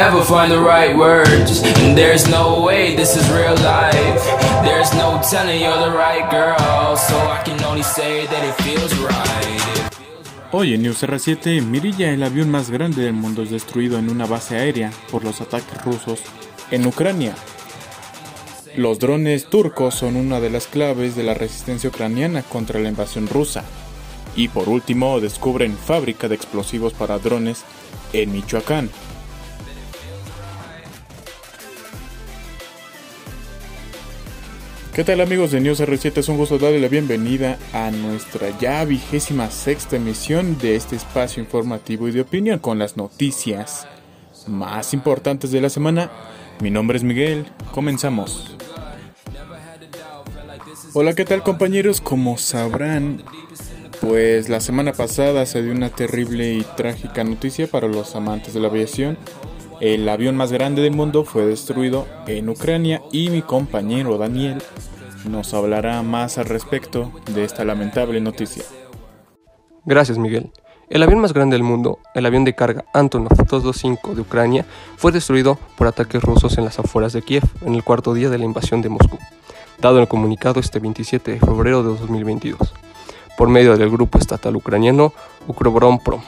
ever find the right words. And there's no way this is real life. There's no telling you're the right girl. So I can only say that it feels right. Hoy en News R7, Mirilla, el avión más grande del mundo, es destruido en una base aérea por los ataques rusos en Ucrania. Los drones turcos son una de las claves de la resistencia ucraniana contra la invasión rusa. Y por último, descubren fábrica de explosivos para drones en Michoacán. ¿Qué tal amigos de News R7? Es un gusto darle la bienvenida a nuestra ya vigésima sexta emisión de este espacio informativo y de opinión con las noticias más importantes de la semana. Mi nombre es Miguel, comenzamos. Hola, ¿qué tal compañeros? Como sabrán, pues la semana pasada se dio una terrible y trágica noticia para los amantes de la aviación. El avión más grande del mundo fue destruido en Ucrania y mi compañero Daniel nos hablará más al respecto de esta lamentable noticia. Gracias Miguel. El avión más grande del mundo, el avión de carga Antonov 225 de Ucrania, fue destruido por ataques rusos en las afueras de Kiev en el cuarto día de la invasión de Moscú dado el comunicado este 27 de febrero de 2022, por medio del grupo estatal ucraniano Ukroboronprom.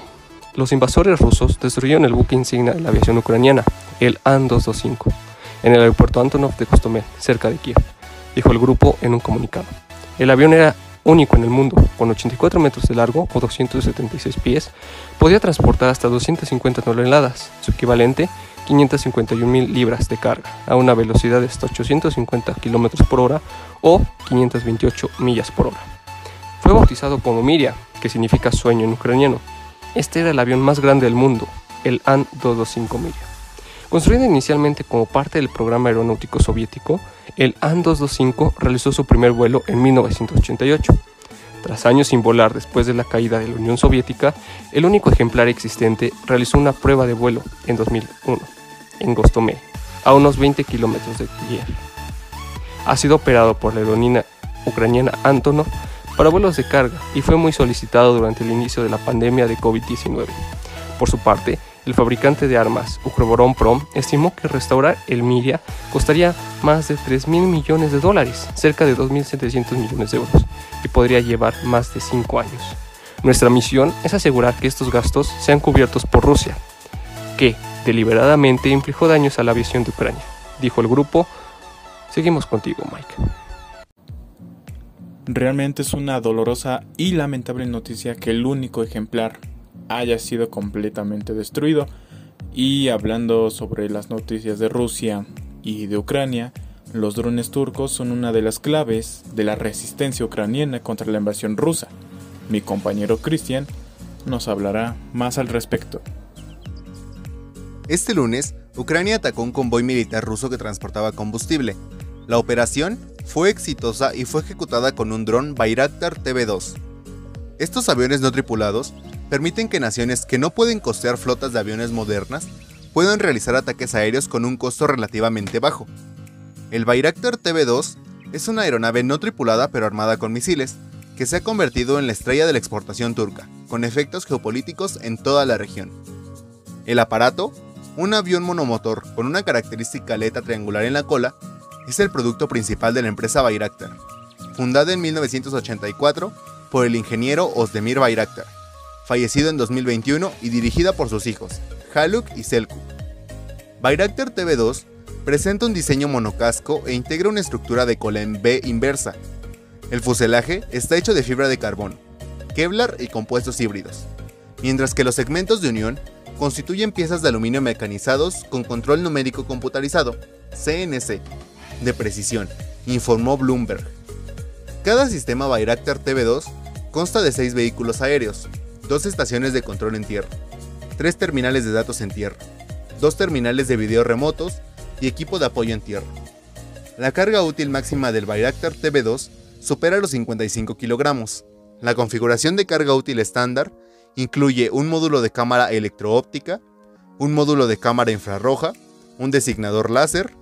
Los invasores rusos destruyeron el buque insignia de la aviación ucraniana, el An-225, en el aeropuerto Antonov de Kostomel, cerca de Kiev, dijo el grupo en un comunicado. El avión era único en el mundo, con 84 metros de largo o 276 pies, podía transportar hasta 250 toneladas, su equivalente 551.000 libras de carga a una velocidad de hasta 850 km por hora o 528 millas por hora. Fue bautizado como Miria, que significa sueño en ucraniano. Este era el avión más grande del mundo, el An-225 Miria. Construido inicialmente como parte del programa aeronáutico soviético, el An-225 realizó su primer vuelo en 1988 tras años sin volar después de la caída de la Unión Soviética, el único ejemplar existente realizó una prueba de vuelo en 2001, en Gostomel, a unos 20 kilómetros de Kiev. Ha sido operado por la aerolínea ucraniana Antonov para vuelos de carga y fue muy solicitado durante el inicio de la pandemia de COVID-19. Por su parte, el fabricante de armas, Ukroboronprom, estimó que restaurar el Miria costaría más de 3 mil millones de dólares, cerca de 2.700 millones de euros, y podría llevar más de 5 años. Nuestra misión es asegurar que estos gastos sean cubiertos por Rusia, que deliberadamente infligió daños a la aviación de Ucrania, dijo el grupo. Seguimos contigo, Mike. Realmente es una dolorosa y lamentable noticia que el único ejemplar haya sido completamente destruido. Y hablando sobre las noticias de Rusia y de Ucrania, los drones turcos son una de las claves de la resistencia ucraniana contra la invasión rusa. Mi compañero Christian nos hablará más al respecto. Este lunes, Ucrania atacó un convoy militar ruso que transportaba combustible. La operación fue exitosa y fue ejecutada con un dron Bayraktar TV-2. Estos aviones no tripulados permiten que naciones que no pueden costear flotas de aviones modernas puedan realizar ataques aéreos con un costo relativamente bajo. El Bayraktar TV-2 es una aeronave no tripulada pero armada con misiles, que se ha convertido en la estrella de la exportación turca, con efectos geopolíticos en toda la región. El aparato, un avión monomotor con una característica aleta triangular en la cola, es el producto principal de la empresa Bayraktar, fundada en 1984 por el ingeniero Osdemir Bayraktar fallecido en 2021 y dirigida por sus hijos, Haluk y Selku. Bayraktar TV2 presenta un diseño monocasco e integra una estructura de cola en B inversa. El fuselaje está hecho de fibra de carbono, Kevlar y compuestos híbridos, mientras que los segmentos de unión constituyen piezas de aluminio mecanizados con control numérico computarizado, CNC, de precisión, informó Bloomberg. Cada sistema Bayraktar TV2 consta de seis vehículos aéreos, dos estaciones de control en tierra, tres terminales de datos en tierra, dos terminales de video remotos y equipo de apoyo en tierra. La carga útil máxima del Bayraktar TV2 supera los 55 kilogramos. La configuración de carga útil estándar incluye un módulo de cámara electroóptica, un módulo de cámara infrarroja, un designador láser,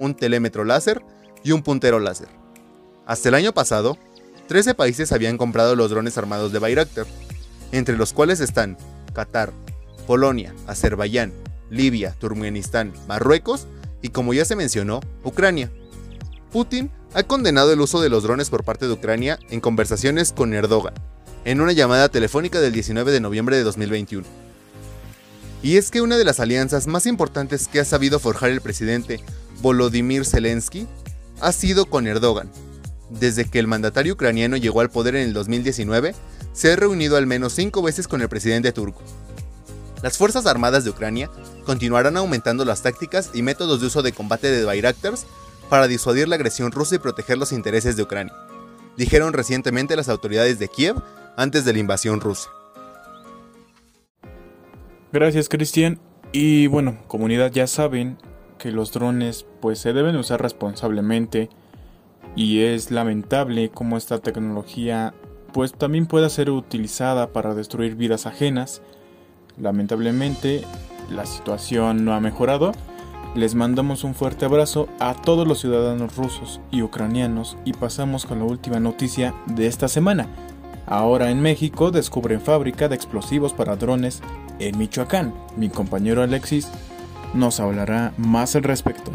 un telémetro láser y un puntero láser. Hasta el año pasado, 13 países habían comprado los drones armados de Bayraktar, entre los cuales están Qatar, Polonia, Azerbaiyán, Libia, Turkmenistán, Marruecos y, como ya se mencionó, Ucrania. Putin ha condenado el uso de los drones por parte de Ucrania en conversaciones con Erdogan, en una llamada telefónica del 19 de noviembre de 2021. Y es que una de las alianzas más importantes que ha sabido forjar el presidente Volodymyr Zelensky ha sido con Erdogan. Desde que el mandatario ucraniano llegó al poder en el 2019, se ha reunido al menos cinco veces con el presidente turco. Las Fuerzas Armadas de Ucrania continuarán aumentando las tácticas y métodos de uso de combate de Bayraktars para disuadir la agresión rusa y proteger los intereses de Ucrania, dijeron recientemente las autoridades de Kiev antes de la invasión rusa. Gracias Cristian. Y bueno, comunidad ya saben que los drones pues se deben usar responsablemente y es lamentable cómo esta tecnología pues también pueda ser utilizada para destruir vidas ajenas. Lamentablemente la situación no ha mejorado. Les mandamos un fuerte abrazo a todos los ciudadanos rusos y ucranianos y pasamos con la última noticia de esta semana. Ahora en México descubren fábrica de explosivos para drones en Michoacán. Mi compañero Alexis nos hablará más al respecto.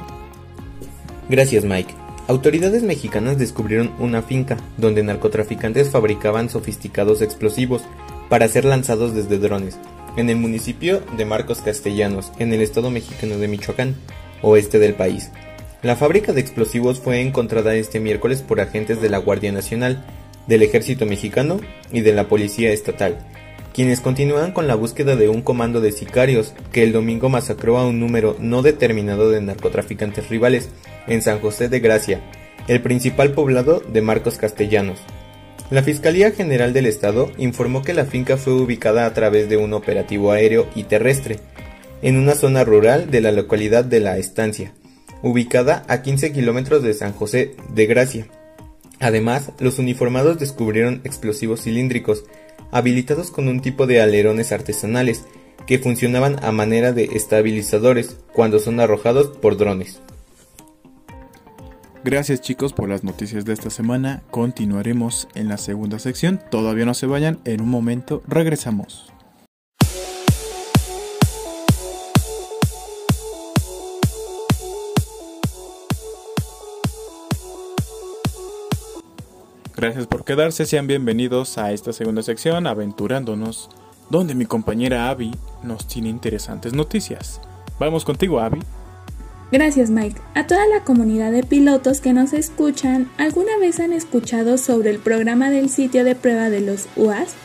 Gracias Mike. Autoridades mexicanas descubrieron una finca donde narcotraficantes fabricaban sofisticados explosivos para ser lanzados desde drones, en el municipio de Marcos Castellanos, en el estado mexicano de Michoacán, oeste del país. La fábrica de explosivos fue encontrada este miércoles por agentes de la Guardia Nacional, del Ejército Mexicano y de la Policía Estatal, quienes continúan con la búsqueda de un comando de sicarios que el domingo masacró a un número no determinado de narcotraficantes rivales en San José de Gracia, el principal poblado de Marcos Castellanos. La Fiscalía General del Estado informó que la finca fue ubicada a través de un operativo aéreo y terrestre, en una zona rural de la localidad de La Estancia, ubicada a 15 kilómetros de San José de Gracia. Además, los uniformados descubrieron explosivos cilíndricos, habilitados con un tipo de alerones artesanales, que funcionaban a manera de estabilizadores cuando son arrojados por drones. Gracias chicos por las noticias de esta semana. Continuaremos en la segunda sección. Todavía no se vayan, en un momento regresamos. Gracias por quedarse, sean bienvenidos a esta segunda sección, aventurándonos, donde mi compañera Abby nos tiene interesantes noticias. Vamos contigo, Abby. Gracias Mike. A toda la comunidad de pilotos que nos escuchan, ¿alguna vez han escuchado sobre el programa del sitio de prueba de los UAS?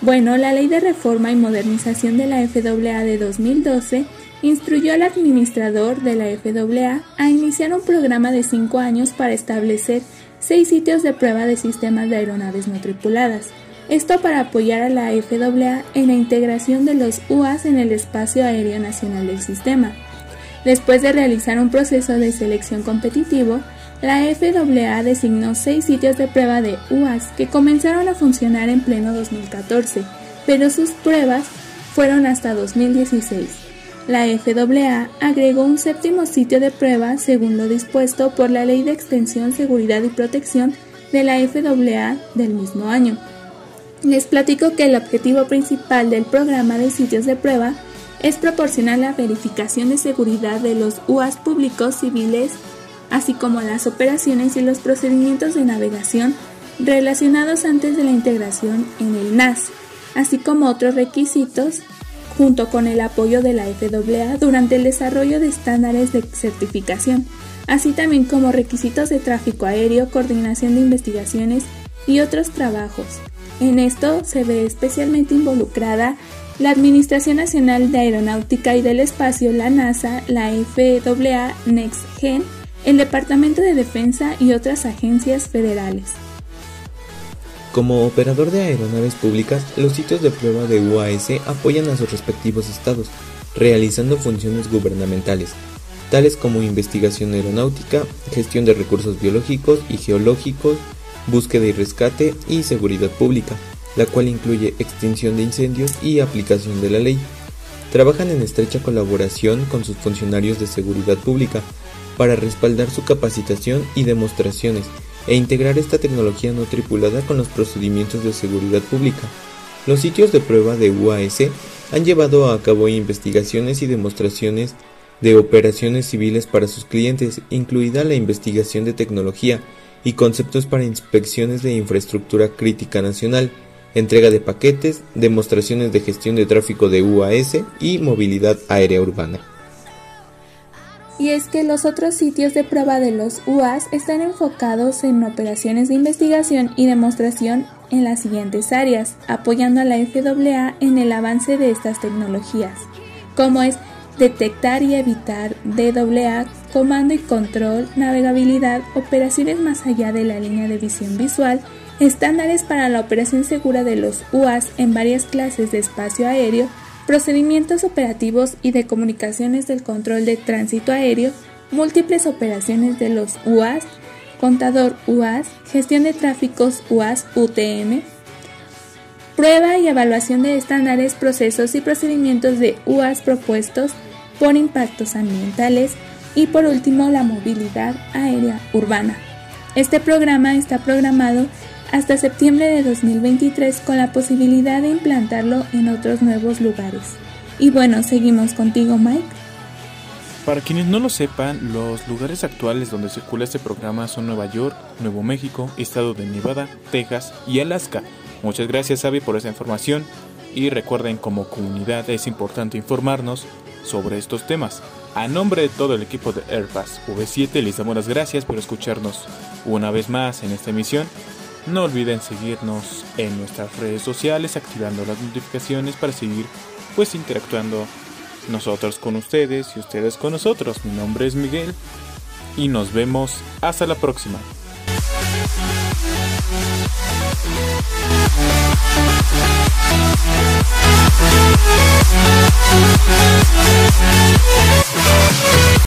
Bueno, la Ley de Reforma y Modernización de la FAA de 2012 instruyó al administrador de la FAA a iniciar un programa de 5 años para establecer seis sitios de prueba de sistemas de aeronaves no tripuladas. Esto para apoyar a la FAA en la integración de los UAS en el espacio aéreo nacional del sistema. Después de realizar un proceso de selección competitivo, la FAA designó seis sitios de prueba de UAS que comenzaron a funcionar en pleno 2014, pero sus pruebas fueron hasta 2016. La FAA agregó un séptimo sitio de prueba según lo dispuesto por la Ley de Extensión, Seguridad y Protección de la FAA del mismo año. Les platico que el objetivo principal del programa de sitios de prueba es proporcionar la verificación de seguridad de los UAS públicos civiles, así como las operaciones y los procedimientos de navegación relacionados antes de la integración en el NAS, así como otros requisitos junto con el apoyo de la FAA durante el desarrollo de estándares de certificación, así también como requisitos de tráfico aéreo, coordinación de investigaciones y otros trabajos. En esto se ve especialmente involucrada la Administración Nacional de Aeronáutica y del Espacio, la NASA, la FAA, NextGen, el Departamento de Defensa y otras agencias federales. Como operador de aeronaves públicas, los sitios de prueba de UAS apoyan a sus respectivos estados, realizando funciones gubernamentales, tales como investigación aeronáutica, gestión de recursos biológicos y geológicos, búsqueda y rescate y seguridad pública, la cual incluye extinción de incendios y aplicación de la ley. Trabajan en estrecha colaboración con sus funcionarios de seguridad pública para respaldar su capacitación y demostraciones e integrar esta tecnología no tripulada con los procedimientos de seguridad pública. Los sitios de prueba de UAS han llevado a cabo investigaciones y demostraciones de operaciones civiles para sus clientes, incluida la investigación de tecnología y conceptos para inspecciones de infraestructura crítica nacional, entrega de paquetes, demostraciones de gestión de tráfico de UAS y movilidad aérea urbana. Y es que los otros sitios de prueba de los UAS están enfocados en operaciones de investigación y demostración en las siguientes áreas, apoyando a la FAA en el avance de estas tecnologías, como es detectar y evitar DAA, comando y control, navegabilidad, operaciones más allá de la línea de visión visual, estándares para la operación segura de los UAS en varias clases de espacio aéreo, procedimientos operativos y de comunicaciones del control de tránsito aéreo, múltiples operaciones de los UAS, contador UAS, gestión de tráficos UAS UTM, prueba y evaluación de estándares, procesos y procedimientos de UAS propuestos por impactos ambientales y por último la movilidad aérea urbana. Este programa está programado hasta septiembre de 2023 con la posibilidad de implantarlo en otros nuevos lugares. Y bueno, seguimos contigo Mike. Para quienes no lo sepan, los lugares actuales donde circula este programa son Nueva York, Nuevo México, Estado de Nevada, Texas y Alaska. Muchas gracias Avi por esa información y recuerden como comunidad es importante informarnos sobre estos temas. A nombre de todo el equipo de Airbus V7 les damos las gracias por escucharnos una vez más en esta emisión no olviden seguirnos en nuestras redes sociales, activando las notificaciones para seguir pues interactuando nosotros con ustedes y ustedes con nosotros. Mi nombre es Miguel y nos vemos hasta la próxima.